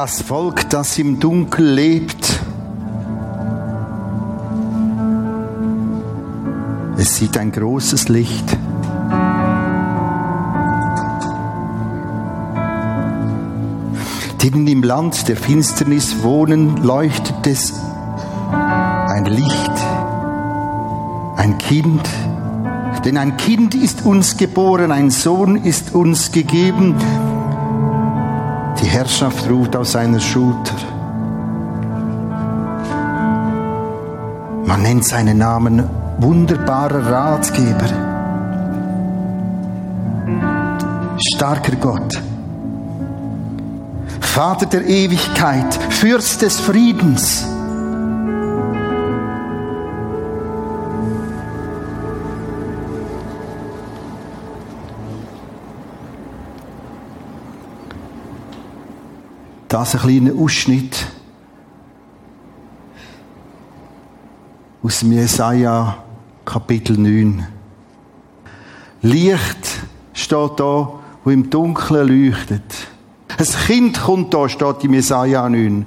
Das Volk, das im Dunkel lebt, es sieht ein großes Licht. Denen im Land der Finsternis wohnen, leuchtet es ein Licht, ein Kind. Denn ein Kind ist uns geboren, ein Sohn ist uns gegeben. Die Herrschaft ruht aus seiner Schulter. Man nennt seinen Namen wunderbarer Ratgeber, starker Gott, Vater der Ewigkeit, Fürst des Friedens. Das ein kleiner Ausschnitt aus dem Jesaja Kapitel 9. Licht steht da, wo im Dunkeln leuchtet. Ein Kind kommt da, steht im Jesaja 9.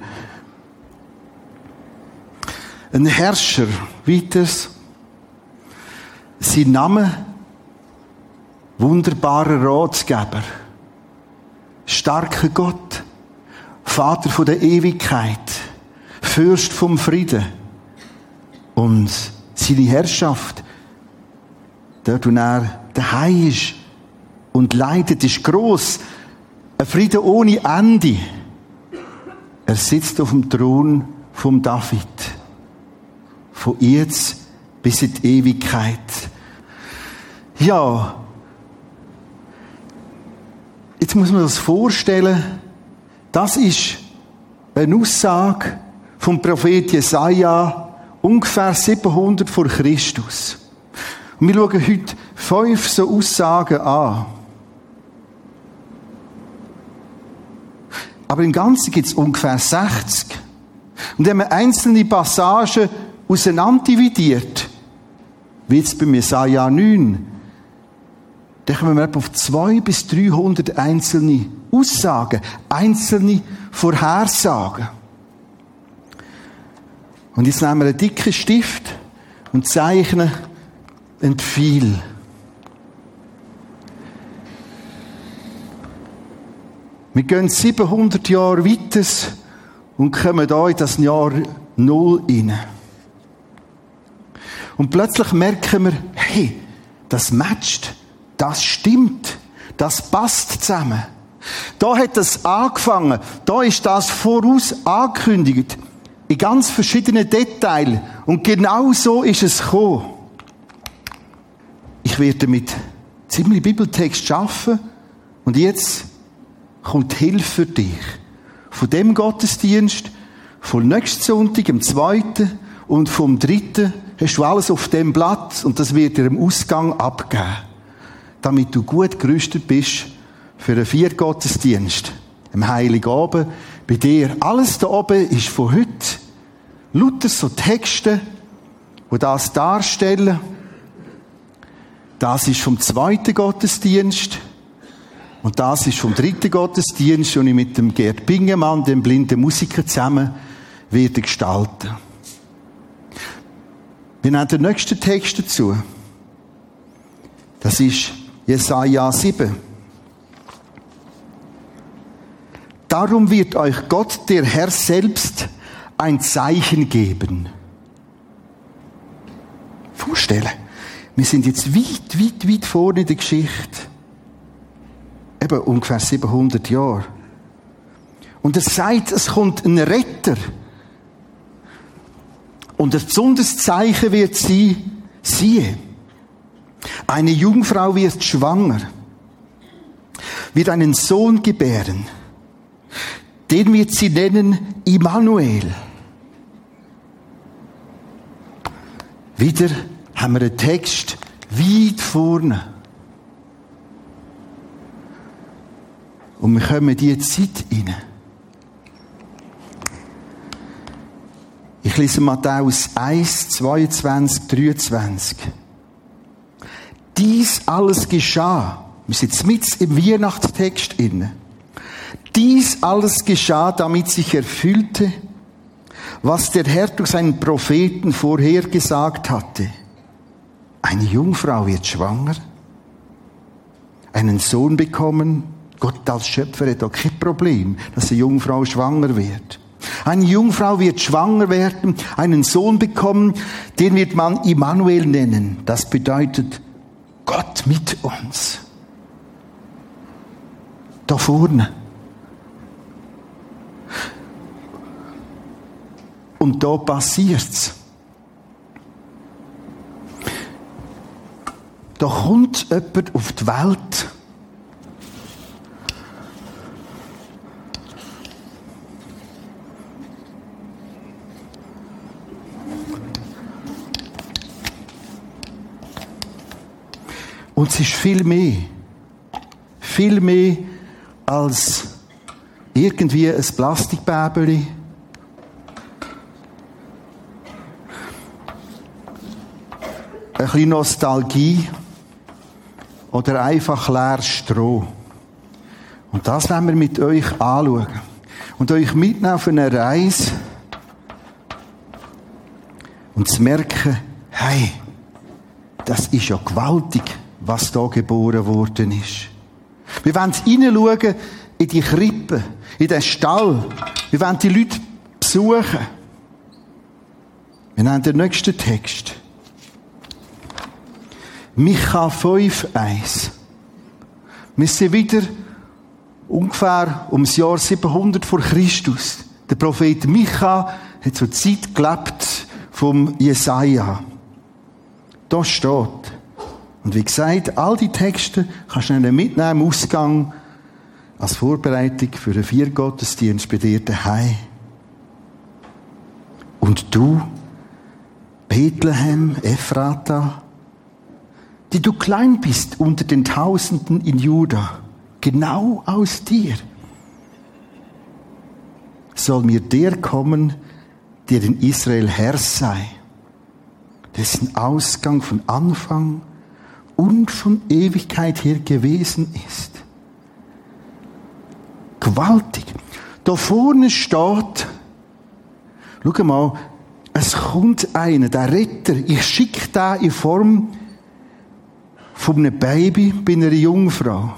Ein Herrscher, weiters. Sein Name, wunderbarer Ratgeber, starker Gott, Vater von der Ewigkeit, Fürst vom Frieden und seine Herrschaft, dort, wo er daheim ist und leidet, ist groß. Ein Frieden ohne Ende. Er sitzt auf dem Thron vom David. Von jetzt bis in die Ewigkeit. Ja. Jetzt muss man das vorstellen. Das ist eine Aussage vom Prophet Jesaja ungefähr 700 vor Christus. Und wir schauen heute fünf so Aussagen an. Aber im Ganzen gibt es ungefähr 60. Und wenn man einzelne Passagen auseinanderdividiert, wie jetzt bei Jesaja 9, dann kommen wir auf 200 bis 300 einzelne Aussagen, einzelne Vorhersagen. Und jetzt nehmen wir einen dicken Stift und zeichnen ein Pfeil. Wir gehen 700 Jahre weiter und kommen da in das Jahr Null rein. Und plötzlich merken wir, hey, das matcht, das stimmt, das passt zusammen. Da hat das angefangen, da ist das voraus angekündigt in ganz verschiedenen Details. Und genau so ist es gekommen. Ich werde mit ziemlich Bibeltext schaffen und jetzt kommt Hilfe für dich. Von dem Gottesdienst, vom nächsten Sonntag, dem zweiten und vom dritten hast du alles auf dem Blatt und das wird dir im Ausgang abgeben, damit du gut gerüstet bist für einen Viergottesdienst, im Heiligen Abend, bei dir. Alles da oben ist von heute lauter so Texte, die das darstellen. Das ist vom zweiten Gottesdienst. Und das ist vom dritten Gottesdienst, den ich mit dem Gerd Bingemann, dem blinden Musiker, zusammen werde gestalten. Wir nehmen den nächsten Text dazu. Das ist Jesaja 7. Darum wird euch Gott, der Herr selbst, ein Zeichen geben. Vorstellen. Wir sind jetzt weit, weit, weit vorne in der Geschichte. Eben ungefähr 700 Jahre. Und er sagt, es kommt ein Retter. Und ein besonderes Zeichen wird sein, siehe, eine Jungfrau wird schwanger, wird einen Sohn gebären. Den wird sie nennen Immanuel. Wieder haben wir einen Text weit vorne. Und wir kommen in diese Zeit rein. Ich lese Matthäus 1, 22, 23. Dies alles geschah. Wir sind mit im Weihnachtstext inne. Dies alles geschah, damit sich erfüllte, was der Herr durch seinen Propheten vorhergesagt hatte. Eine Jungfrau wird schwanger, einen Sohn bekommen. Gott als Schöpfer hat auch kein Problem, dass eine Jungfrau schwanger wird. Eine Jungfrau wird schwanger werden, einen Sohn bekommen, den wird man Immanuel nennen. Das bedeutet Gott mit uns. Da vorne. Und da passiert's. Da kommt jemand auf die Welt. Und es ist viel mehr. Viel mehr als irgendwie ein Plastikbäbeli. Ein bisschen Nostalgie oder einfach leeres Stroh. Und das werden wir mit euch anschauen. Und euch mitnehmen auf eine Reise und zu merken, hey, das ist ja gewaltig, was da geboren worden ist. Wir wollen hineinschauen in die Krippe, in den Stall. Wir wollen die Leute besuchen. Wir nehmen den nächsten Text. Micha 5,1. Wir sind wieder ungefähr ums Jahr 700 vor Christus. Der Prophet Micha hat zur Zeit gelebt vom Jesaja. Da steht, und wie gesagt, all die Texte kannst du mitnehmen im Ausgang als Vorbereitung für einen Viergottesdienst bei dir daheim. Und du, Bethlehem, Ephrata, die du klein bist unter den Tausenden in Juda, genau aus dir soll mir der kommen, der in Israel Herr sei, dessen Ausgang von Anfang und von Ewigkeit her gewesen ist. Gewaltig. Da vorne steht, schau mal, es kommt einer, der Retter, ich schicke da in Form von einem Baby bei einer Jungfrau.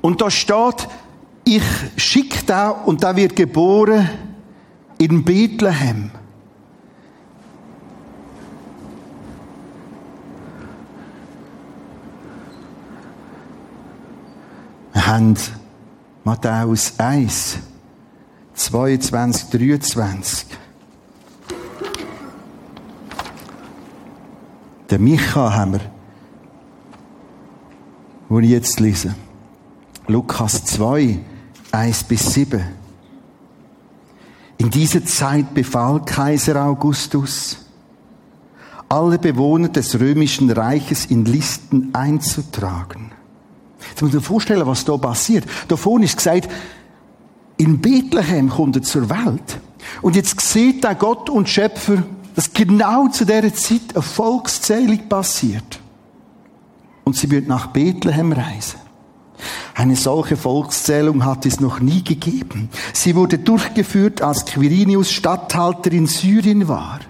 Und da steht, ich schicke da und da wird geboren in Bethlehem. Wir haben Matthäus 1, 22, 23. Den Micha haben wir wo ich jetzt lese. Lukas 2, 1 bis 7. In dieser Zeit befahl Kaiser Augustus, alle Bewohner des römischen Reiches in Listen einzutragen. Jetzt muss man sich vorstellen, was da passiert. Da vorne ist gesagt, in Bethlehem kommt er zur Welt. Und jetzt sieht der Gott und Schöpfer, dass genau zu dieser Zeit eine Volkszählung passiert und sie wird nach Bethlehem reisen. Eine solche Volkszählung hat es noch nie gegeben. Sie wurde durchgeführt, als Quirinius Statthalter in Syrien war.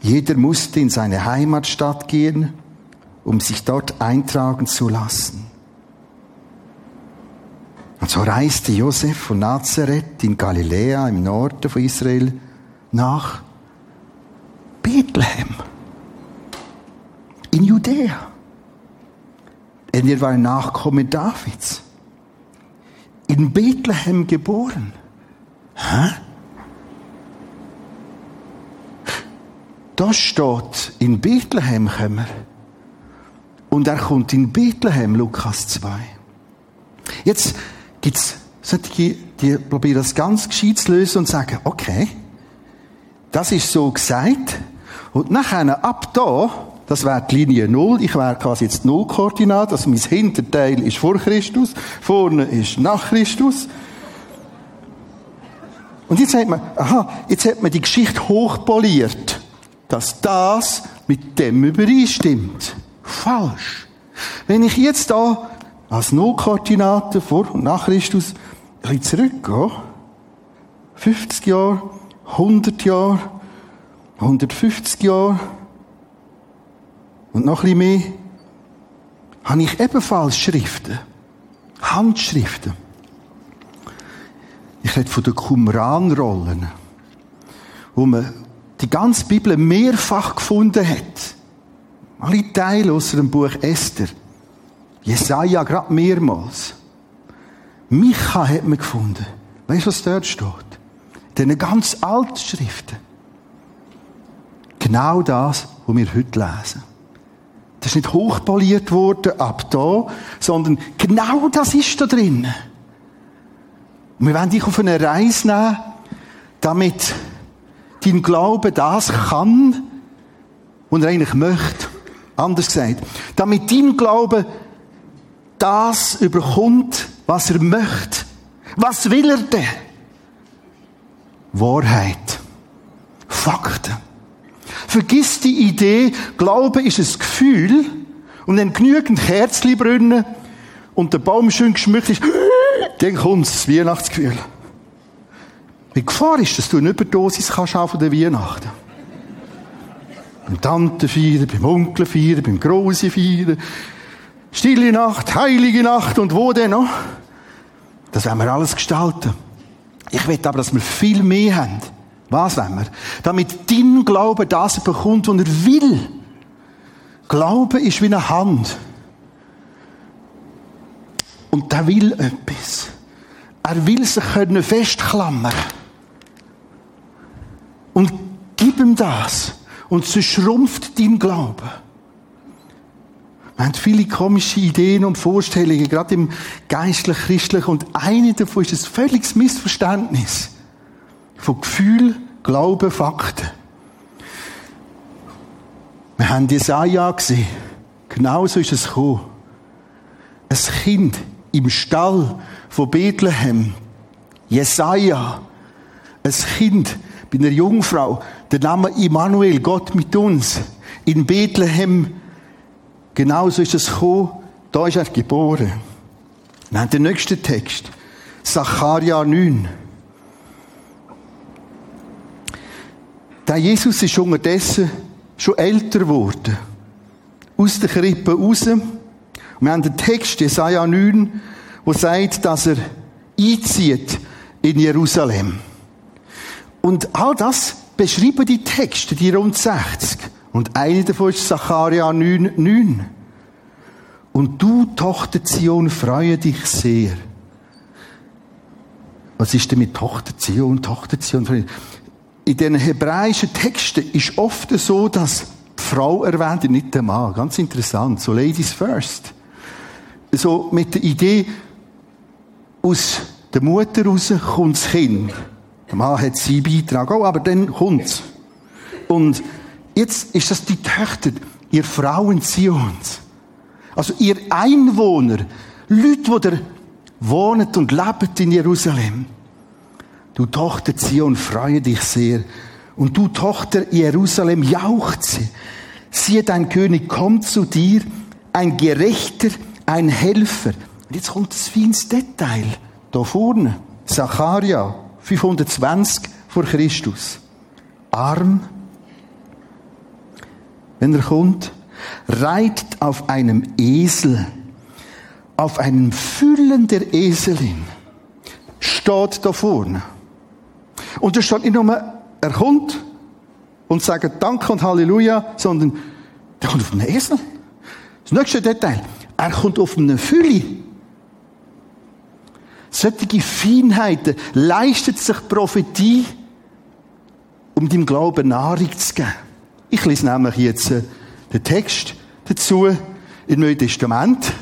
Jeder musste in seine Heimatstadt gehen, um sich dort eintragen zu lassen. Und so reiste Josef von Nazareth in Galiläa im Norden von Israel nach Bethlehem in Judäa. Er war ein Nachkomme Davids. In Bethlehem geboren. Hä? Da steht, in Bethlehem kommen. Und er kommt in Bethlehem, Lukas 2. Jetzt gibt's solche, die probieren das ganz gescheit zu lösen und sagen, okay, das ist so gesagt. Und nachher, ab da, das wäre die Linie Null. Ich wäre quasi jetzt Null-Koordinat. Also mein Hinterteil ist vor Christus, vorne ist nach Christus. Und jetzt sagt man, aha, jetzt hat man die Geschichte hochpoliert, dass das mit dem übereinstimmt. Falsch. Wenn ich jetzt da als Nullkoordinate vor und nach Christus ein bisschen zurückgehen, 50 Jahre, 100 Jahre, 150 Jahre und noch ein bisschen mehr, habe ich ebenfalls Schriften, Handschriften. Ich rede von den Qumran-Rollen, wo man die ganze Bibel mehrfach gefunden hat. Alle Teile aus dem Buch Esther. Jesaja gerade mehrmals. Micha hat man gefunden. Weißt du, was dort steht? In diesen ganz alten Schriften. Genau das, was wir heute lesen. Das ist nicht hochpoliert worden ab da, sondern genau das ist da drin. Und wir wollen dich auf eine Reise nehmen, damit dein Glaube das kann, was er eigentlich möchte. Anders gesagt, damit dein Glaube das überkommt, was er möchte. Was will er denn? Wahrheit. Fakten. Vergiss die Idee, Glaube ist ein Gefühl, und wenn genügend Kerzli brennen und der Baum schön geschmückt ist, dann kommt das Weihnachtsgefühl. Die Gefahr ist, dass du eine Überdosis kannst von der Weihnachten. Beim Tante feiern, beim Onkel feiern, beim Grosi feiern. Stille Nacht, heilige Nacht und wo denn noch? Das werden wir alles gestalten. Ich will aber, dass wir viel mehr haben. Was wollen wir? Damit dein Glaube das bekommt, was er will. Glaube ist wie eine Hand. Und der will etwas. Er will sich können festklammern. Und gib ihm das. Und so schrumpft dein Glaube. Wir haben viele komische Ideen und Vorstellungen, gerade im geistlich-christlichen. Und eine davon ist ein völliges Missverständnis von Gefühl, Glauben, Fakten. Wir haben Jesaja gesehen. Genauso ist es gekommen. Ein Kind im Stall von Bethlehem. Jesaja. Ein Kind bei einer Jungfrau. Der Name Immanuel, Gott mit uns. In Bethlehem. Genauso ist es gekommen. Da ist er geboren. Haben den nächsten Text. Sacharja 9. Der Jesus ist unterdessen schon älter geworden. Aus der Krippe raus. Wir haben den Text, Jesaja 9, wo sagt, dass er einzieht in Jerusalem. Und all das beschreiben die Texte, die rund 60. Und eine davon ist Zacharia 9, 9. Und du, Tochter Zion, freue dich sehr. Was ist denn mit Tochter Zion, Tochter Zion? In den hebräischen Texten ist oft so, dass die Frau erwähnt und nicht der Mann. Ganz interessant. So Ladies first. So mit der Idee, aus der Mutter raus kommt das Kind. Der Mann hat seinen Beitrag auch, aber dann kommt's. Und jetzt ist das die Töchter, ihr Frauen Zions. Also ihr Einwohner, Leute, die wohnen und leben in Jerusalem. Du Tochter Zion, freue dich sehr. Und du Tochter Jerusalem, jauchze. Siehe, dein König kommt zu dir, ein Gerechter, ein Helfer. Und jetzt kommt das feines Detail. Da vorne. Zacharia, 520 vor Christus. Arm, wenn er kommt, reitet auf einem Esel, auf einem Füllen der Eselin, steht da vorne. Und da steht nicht nur, er kommt und sagt Danke und Halleluja, sondern er kommt auf einem Esel. Das nächste Detail. Er kommt auf einem Fülle. Solche Feinheiten leistet sich Prophetie, um dem Glauben Nahrung zu geben. Ich lese nämlich jetzt äh, den Text dazu im Neuen Testament.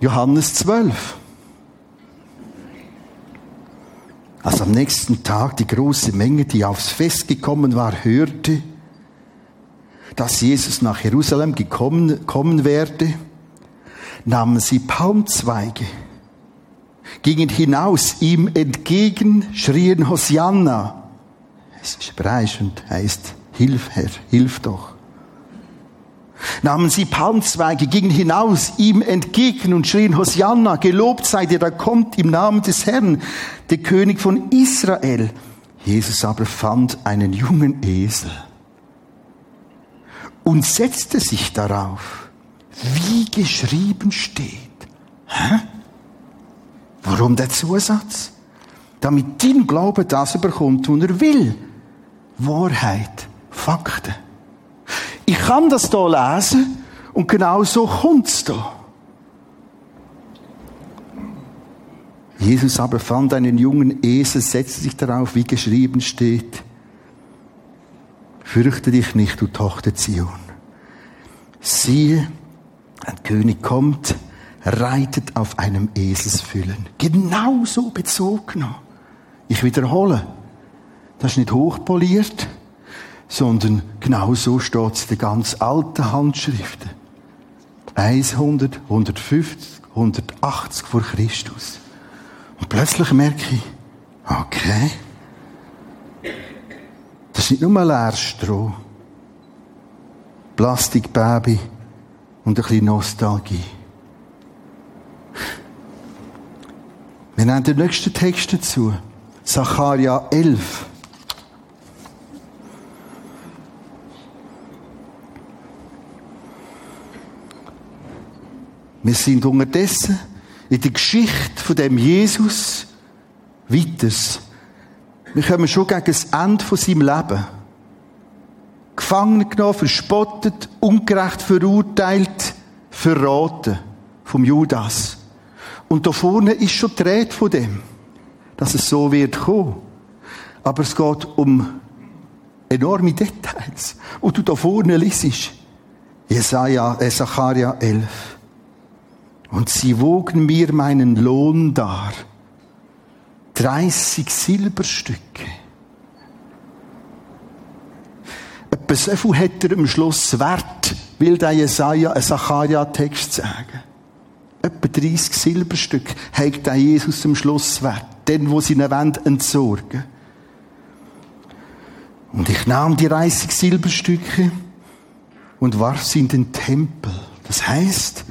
Johannes 12. Als am nächsten Tag die große Menge, die aufs Fest gekommen war, hörte, dass Jesus nach Jerusalem gekommen kommen werde, nahmen sie Palmzweige, gingen hinaus ihm entgegen, schrien Hosianna. Es ist hebräisch und heißt, hilf Herr, hilf doch. Nahmen sie Palmzweige, gingen hinaus ihm entgegen und schrien Hosianna, gelobt sei der, da kommt im Namen des Herrn, der König von Israel. Jesus aber fand einen jungen Esel und setzte sich darauf, wie geschrieben steht. Hä? Warum der Zusatz? Damit dein Glaube das überkommt, was er will. Wahrheit, Fakten. Ich kann das hier lesen und genau so kommt es da. Jesus aber fand einen jungen Esel, setzte sich darauf, wie geschrieben steht. Fürchte dich nicht, du Tochter Zion. Siehe, ein König kommt, reitet auf einem Eselsfüllen. Genauso bezogen. Ich wiederhole. Das ist nicht hochpoliert, sondern genau so steht es in den ganz alten Handschriften. 100, 150, 180 vor Christus. Und plötzlich merke ich, okay, das ist nicht nur leeres Stroh, Plastikbaby und ein bisschen Nostalgie. Wir nehmen den nächsten Text dazu. Sacharja 11. Wir sind unterdessen in der Geschichte von dem Jesus weiters. Wir kommen schon gegen das Ende von seinem Leben. Gefangen genommen, verspottet, ungerecht verurteilt, verraten vom Judas. Und da vorne ist schon die Rede von dem, dass es so wird kommen. Aber es geht um enorme Details. Und du da vorne liest, Jesaja, Sacharja 11. Und sie wogen mir meinen Lohn dar. 30 Silberstücke. Etwa so viel hat er am Schluss Wert, will der Jesaja, ein Sacharja-Text sagen. Etwa 30 Silberstücke hat der Jesus am Schluss Wert. Den, wo sie ihn entsorgen Und ich nahm die 30 Silberstücke und warf sie in den Tempel. Das heißt,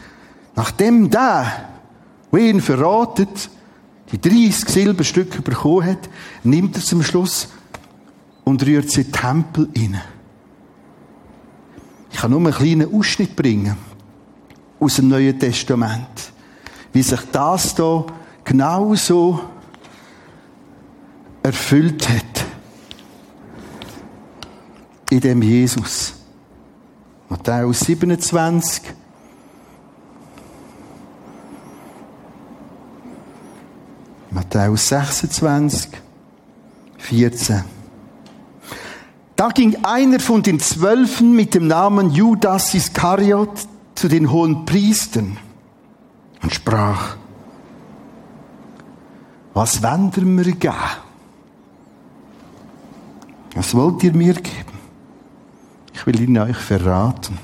Nachdem der, der ihn verratet, die 30 Silberstücke bekommen hat, nimmt er zum Schluss und rührt sie in den Tempel rein. Ich kann nur einen kleinen Ausschnitt bringen aus dem Neuen Testament, wie sich das hier genauso erfüllt hat. In dem Jesus. Matthäus 27, Matthäus 26, 14. Da ging einer von den Zwölfen mit dem Namen Judas Iskariot zu den hohen Priestern und sprach, was wollt ihr mir geben? Was wollt ihr mir geben? Ich will ihn euch verraten.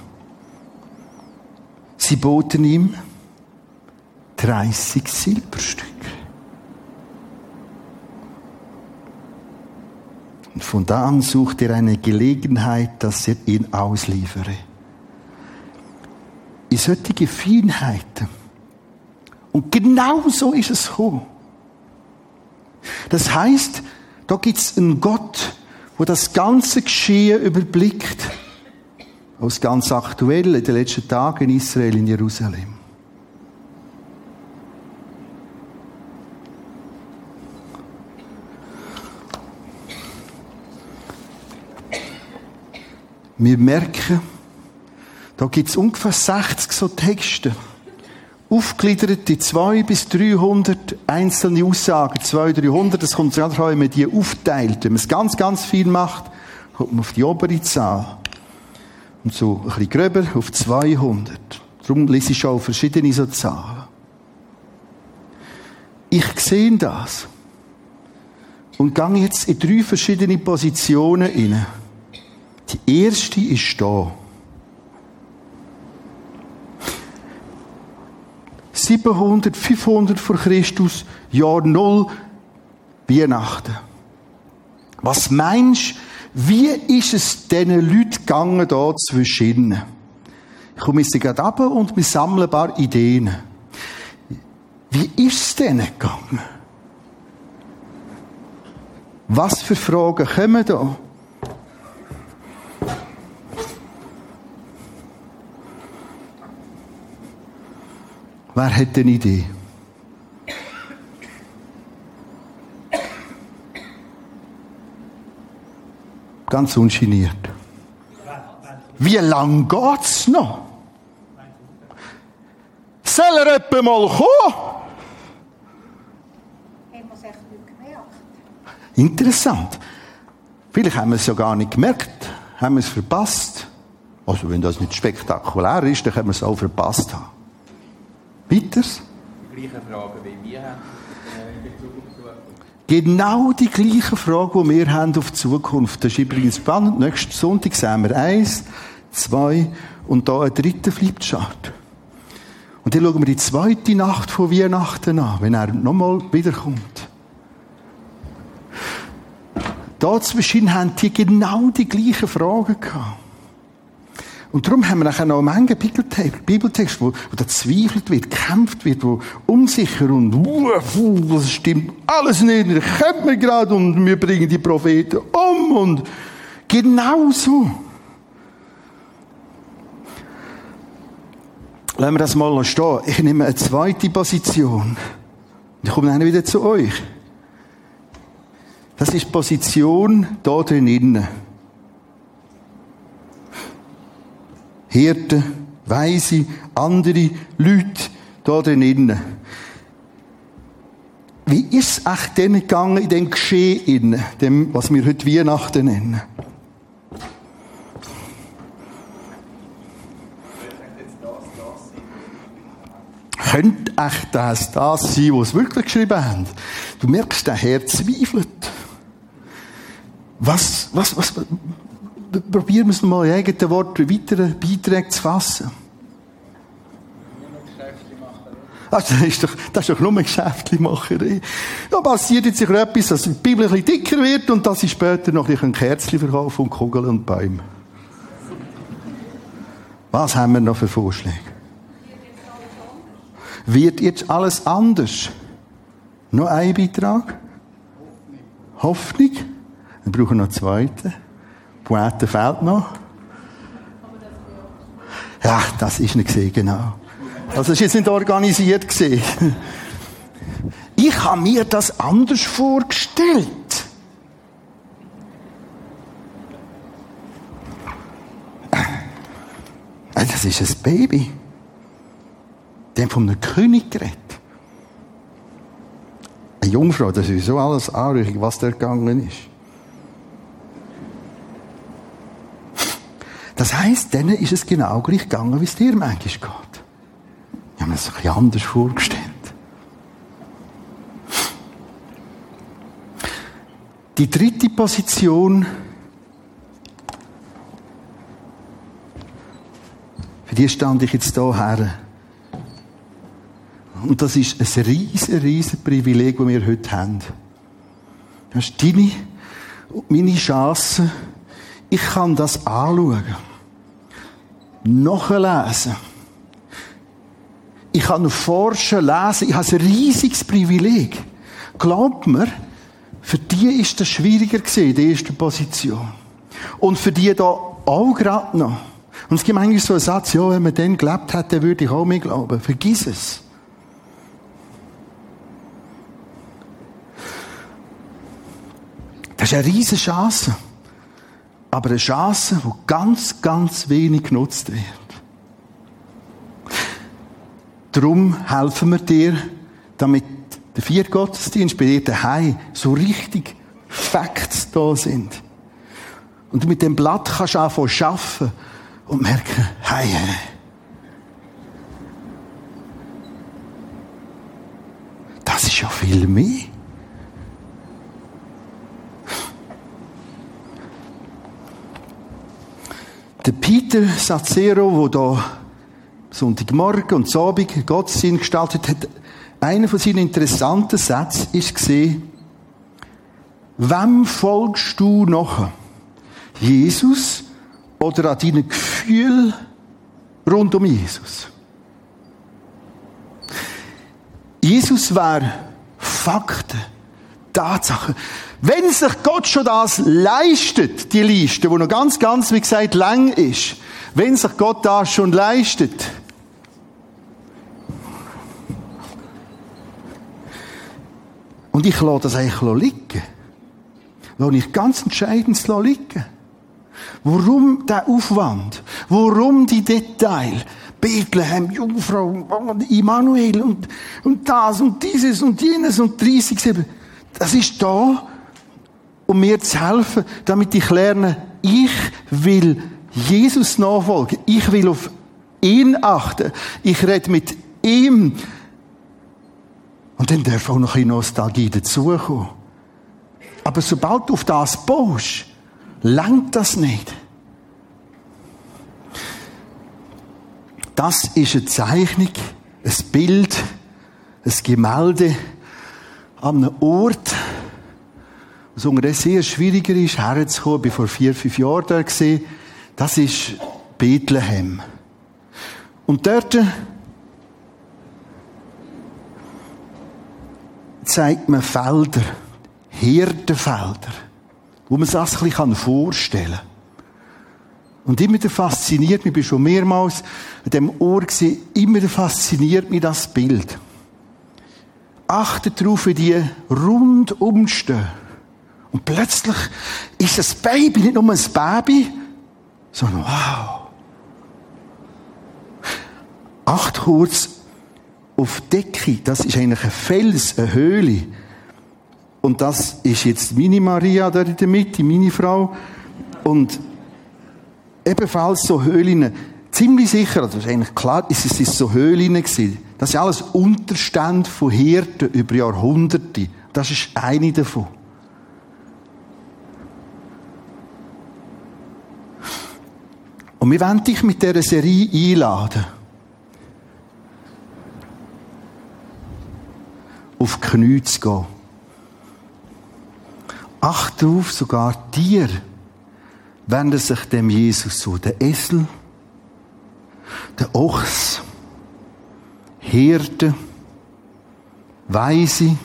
Sie boten ihm 30 Silberstücke. Und von da an sucht er eine Gelegenheit, dass er ihn ausliefere. In solche Feinheiten. Und genau so ist es gekommen. Das heißt, da gibt es einen Gott, wo das ganze Geschehen überblickt. Aus ganz aktuell in den letzten Tagen in Israel, in Jerusalem. Wir merken, da gibt es ungefähr 60 so Texte. Aufgegliedert in 2 bis 300 einzelne Aussagen. 200, 300, das kommt ganz darauf, wenn man die aufteilt. Wenn man es ganz, ganz viel macht, kommt man auf die obere Zahl. Und so ein bisschen gröber auf 200. Darum lese ich schon verschiedene so Zahlen. Ich sehe das. Und gehe jetzt in drei verschiedene Positionen hinein. Die erste ist da. 700, 500 vor Christus, Jahr Null, Weihnachten. Was meinst wie ist es diesen Leuten gegangen da zwischen Ich komme jetzt gerade runter und wir sammeln ein paar Ideen. Wie ist es denen gegangen? Was für Fragen kommen da? Wer hat eine Idee? Ganz ungeniert. Wie lang geht's noch? Soll er etwa mal kommen? Es? Interessant. Vielleicht haben wir es ja gar nicht gemerkt, haben wir es verpasst. Also wenn das nicht spektakulär ist, dann können wir es auch verpasst haben. Weiters? Die gleichen Fragen wie wir haben äh, in Bezug auf die Zukunft. Genau die gleiche Frage, die wir haben auf die Zukunft. Das ist übrigens spannend. Nächsten Sonntag sehen wir eins, zwei und da ein dritter Flipchart. Und dann schauen wir die zweite Nacht von Weihnachten an, wenn er nochmal wiederkommt. Dazwischen haben die genau die gleichen Fragen gehabt. Und darum haben wir nachher noch einen Bibeltext, Bibeltext wo, wo da zweifelt wird, gekämpft wird, wo unsicher und uff, das stimmt alles nicht, das kennt man gerade und wir bringen die Propheten um und genau so. Lassen wir das mal stehen. Ich nehme eine zweite Position. Ich komme dann wieder zu euch. Das ist die Position da drinnen. Hirten, Weise, andere Leute da drinnen. Wie ist es echt denen gegangen in dem Geschehen, dem, was wir heute Weihnachten nennen? Könnte echt das das sein, was sie wirklich geschrieben haben? Du merkst, der Herr zweifelt. Was, was, was, probieren wir es mal in eigenen Worten weitere Beiträge zu fassen. Also, das, ist doch, das ist doch nur Geschäftlichmacherei. Da passiert jetzt sicher etwas, dass die Bibel ein bisschen dicker wird und dass sie später noch ein bisschen Kerzen verkaufen und Kugeln und Bäume. Was haben wir noch für Vorschläge? Wird jetzt alles anders? Noch ein Beitrag? Hoffnung. Wir brauchen noch einen zweiten. Poete fehlt noch. Ja, das ist nicht gesehen, genau. Also, ist jetzt nicht organisiert. Ich habe mir das anders vorgestellt. Äh, Das ist ein Baby. Dem von einem König geredet. Eine Jungfrau, das ist so alles anrüchig, was da gegangen ist. Das heisst, denen ist es genau gleich gegangen, wie es dir manchmal geht. Ich habe mir das ein bisschen anders vorgestellt. Die dritte Position, für die stand ich jetzt hier her. Und das ist ein riesen, riesen Privileg, das wir heute haben. Das ist deine und meine Chance. Ich kann das anschauen. Nachlesen. Ich kann forschen, lesen. Ich habe ein riesiges Privileg. Glaubt mir, für die ist das schwieriger gewesen, die erste Position. Und für die da auch gerade noch. Und es gibt eigentlich so einen Satz, ja, wenn man den gelebt dann würde ich auch mehr glauben. Vergiss es. Das ist eine riesige Chance. Aber eine Chance, die ganz, ganz wenig genutzt wird. Darum helfen wir dir, damit der vierte Gottesdienst bei dir daheim so richtig Facts da sind. Und du mit dem Blatt kannst du anfangen zu arbeiten und merken, hey, hey. Das ist ja viel mehr. Der Peter Sazzero, der da Sonntagmorgen und Abend Gottesdienst gestaltet hat, einer von seinen interessanten Sätzen ist gesehen, wem folgst du noch? Jesus oder an deinen Gefühl rund um Jesus. Jesus wäre Fakten, Tatsachen. Wenn sich Gott schon das leistet, die Liste, wo noch ganz, ganz, wie gesagt, lang ist, wenn sich Gott das schon leistet, und ich lasse das eigentlich liegen, lasse ich ganz entscheidend liegen. Warum der Aufwand? Warum die Detail? Bethlehem, Jungfrau, Immanuel und, und das und dieses und jenes und 30, das ist da, um mir zu helfen, damit ich lerne, ich will Jesus nachfolgen. Ich will auf ihn achten. Ich rede mit ihm. Und dann darf auch noch ein Nostalgie dazukommen. Aber sobald du auf das baust, langt das nicht. Das ist eine Zeichnung, ein Bild, ein Gemälde an einem Ort, was unterdessen sehr schwieriger ist, herzukommen. Ich war vor vier, fünf Jahren da. Das ist Bethlehem. Und dort zeigt man Felder, Hirtenfelder, wo man sich das ein bisschen vorstellen kann. Und immer fasziniert mich, ich bin schon mehrmals an dem Ohr gewesen, immer fasziniert mich das Bild. Achtet darauf, wie die rundum stehen. Und plötzlich ist das Baby nicht nur ein Baby, sondern wow. Acht kurz auf die Decke, das ist eigentlich ein Fels, eine Höhle. Und das ist jetzt meine Maria da in der Mitte, meine Frau. Und ebenfalls so Höhlen, ziemlich sicher, also eigentlich klar, es ist so Höhlen gewesen. Das ist alles Unterstand von Hirten über Jahrhunderte. Das ist eine davon. Und wir wollen dich mit dieser Serie einladen. Auf die Knie zu gehen. Acht darauf, sogar dir wenden sich dem Jesus zu. Der Esel, der Ochs, Hirte, Weise.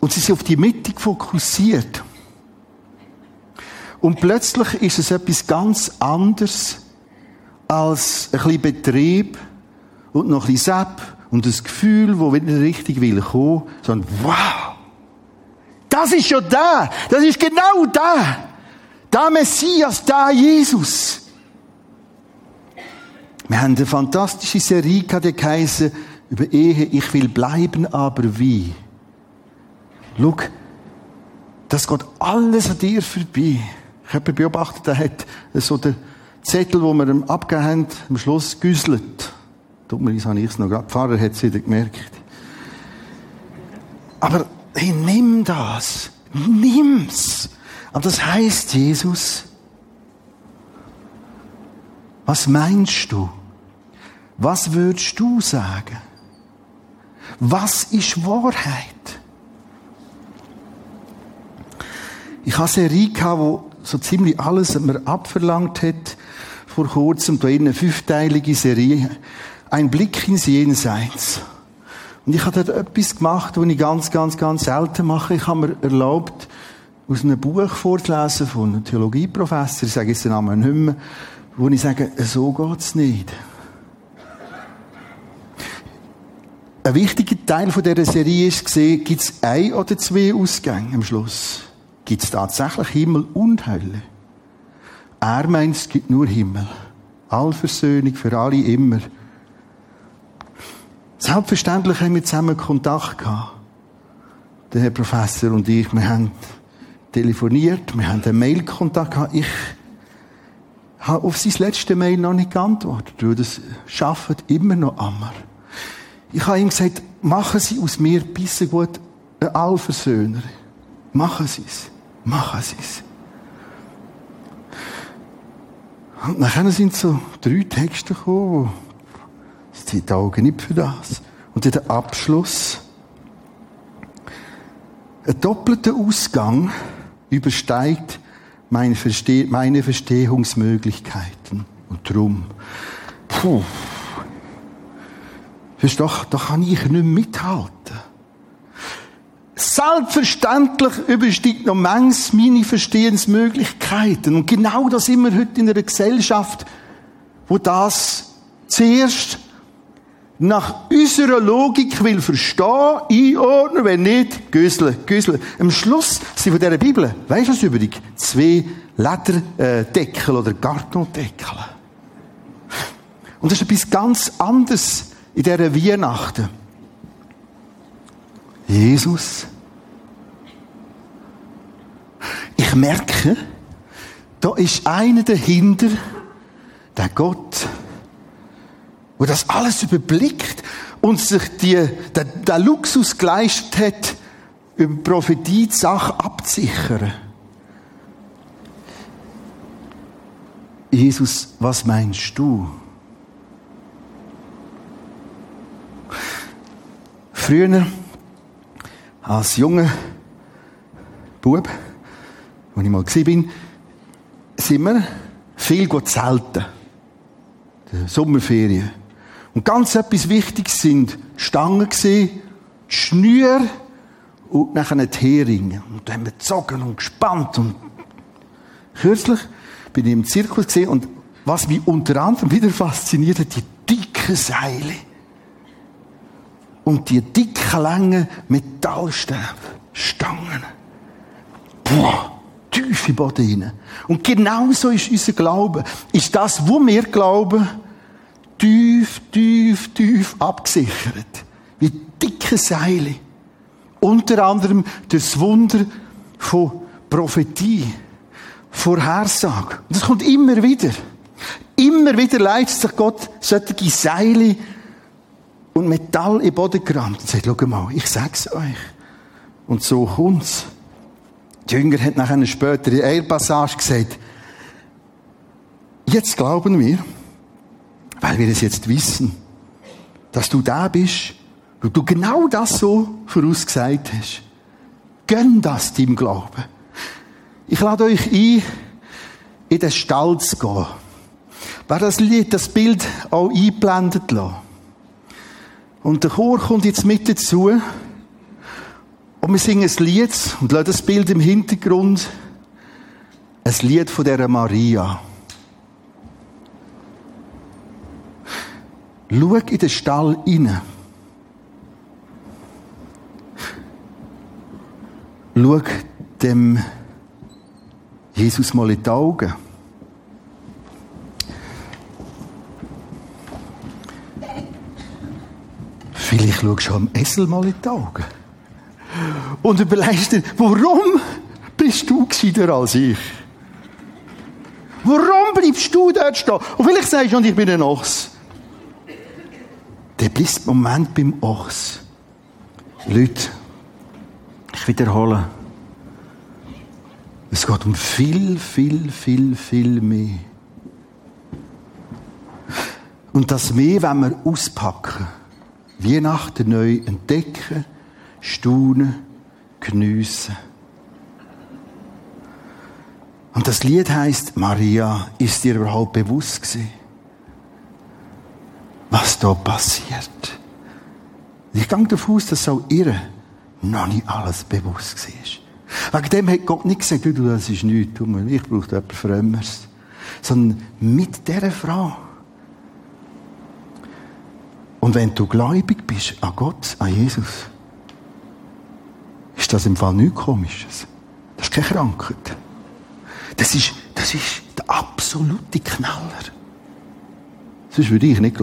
Und sie sind auf die Mitte fokussiert. Und plötzlich ist es etwas ganz anderes als ein bisschen Betrieb und noch ein bisschen Sepp und das Gefühl, wo wieder richtig will kommen, sondern wow! Das ist ja da! Das ist genau da! Da Messias, da Jesus! Wir haben eine fantastische Serie gehabt, die heisst, über Ehe, ich will bleiben, aber wie? Schau, das geht alles an dir vorbei. Ich habe beobachtet, er hat so den Zettel, den wir ihm abgegeben haben, am Schluss güsselt. Leid, habe ich es noch gerade. Der Pfarrer hat es wieder gemerkt. Aber hey, nimm das. Nimm's. Aber das heißt, Jesus, was meinst du? Was würdest du sagen? Was ist Wahrheit? Ich hatte eine Serie, die so ziemlich alles mir abverlangt hat, vor kurzem, in eine fünfteilige Serie, ein Blick ins Jenseits. Und ich habe dort etwas gemacht, was ich ganz, ganz, ganz selten mache. Ich habe mir erlaubt, aus einem Buch vorzulesen von einem Theologieprofessor, ich sage jetzt den Namen nicht mehr, wo ich sage, so geht's nicht. Ein wichtiger Teil von dieser Serie ist gesehen, gibt es ein oder zwei Ausgänge am Schluss gibt es tatsächlich Himmel und Hölle. Er meint, es gibt nur Himmel. Allversöhnung für alle immer. Selbstverständlich haben wir zusammen Kontakt gehabt. Der Herr Professor und ich, wir haben telefoniert, wir haben einen Mail-Kontakt gehabt. Ich habe auf sein letzte Mail noch nicht geantwortet, weil das schafft immer noch einmal. Ich habe ihm gesagt, machen Sie aus mir bisschen gut einen Allversöhner. Machen Sie es. Machen Sie es. Und dann sind so drei Texte gekommen, es zieht die Augen nicht für das. Und in der Abschluss, ein doppelter Ausgang übersteigt meine, Verste meine Verstehungsmöglichkeiten. Und darum, puh, doch, da kann ich nicht mithalten. Selbstverständlich übersteigt noch manches meine Verstehensmöglichkeiten. Und genau das sind wir heute in einer Gesellschaft, wo das zuerst nach unserer Logik will verstehen, einordnen, wenn nicht, güsseln, güsseln. Am Schluss sind von dieser Bibel, weisst du was übrig? Zwei Lederdeckel oder Kartondeckel. Und das ist etwas ganz anderes in dieser Weihnachten. Jesus. Ich merke, da ist einer dahinter, der Gott, wo das alles überblickt und sich die, der, der Luxus geleistet hat, über Prophetie die Sache abzusichern. Jesus, was meinst du? Früher, als junger Bub, wo ich mal war, sind wir viel zelten. Sommerferien. Und ganz etwas Wichtiges sind Stangen gesehen, Schnür und nachher die Heringe. Und dann haben wir gezogen und gespannt und kürzlich bin ich im Zirkus gesehen und was mich unter anderem wieder fasziniert hat, die dicken Seile. Und die dicken, langen Metallstäbe, Stangen. Boah, tief im Boden rein. Und genau so ist unser Glaube. Ist das, wo wir glauben, tief, tief, tief abgesichert. Wie dicke Seile. Unter anderem das Wunder von Prophetie, Vorhersage. Das kommt immer wieder. Immer wieder leistet sich Gott solche Seile und Metall im Boden gerammt und sagt, schau mal, ich sag's euch. Und so kommt's. Die Jünger hat in einer Passage gesagt, jetzt glauben wir, weil wir es jetzt wissen, dass du da bist und du genau das so vorausgesagt hast. Gönn das deinem Glauben. Ich lade euch ein, in den Stall zu gehen. Wer das Lied, das Bild auch einblendet lassen. Und der Chor kommt jetzt mit dazu. Und wir singen ein Lied und lassen das Bild im Hintergrund. Ein Lied von der Maria. Schau in den Stall rein. Schau dem Jesus mal in die Augen. Vielleicht schaust du am Esel mal in die Augen. Und überlegst dir, warum bist du gescheiter als ich? Warum bleibst du dort stehen? Und vielleicht sagst du, und ich bin ein Ochs. Der bleibt Moment beim Ochs. Leute, ich wiederhole. Es geht um viel, viel, viel, viel mehr. Und das mehr wenn wir auspacken. Weihnachten neu entdecken, staunen, geniessen. Und das Lied heißt Maria, ist dir überhaupt bewusst gewesen? Was da passiert. Ich gehe davon aus, dass auch ihr noch nicht alles bewusst war. Wegen dem hat Gott nicht gesagt, du, das ist nichts, ich brauche etwas Frömmeres. Sondern mit dieser Frage. Und wenn du gläubig bist an Gott, an Jesus, ist das im Fall nichts Komisches. Das ist keine Krankheit. Das ist, das ist der absolute Knaller. Sonst würde ich nicht.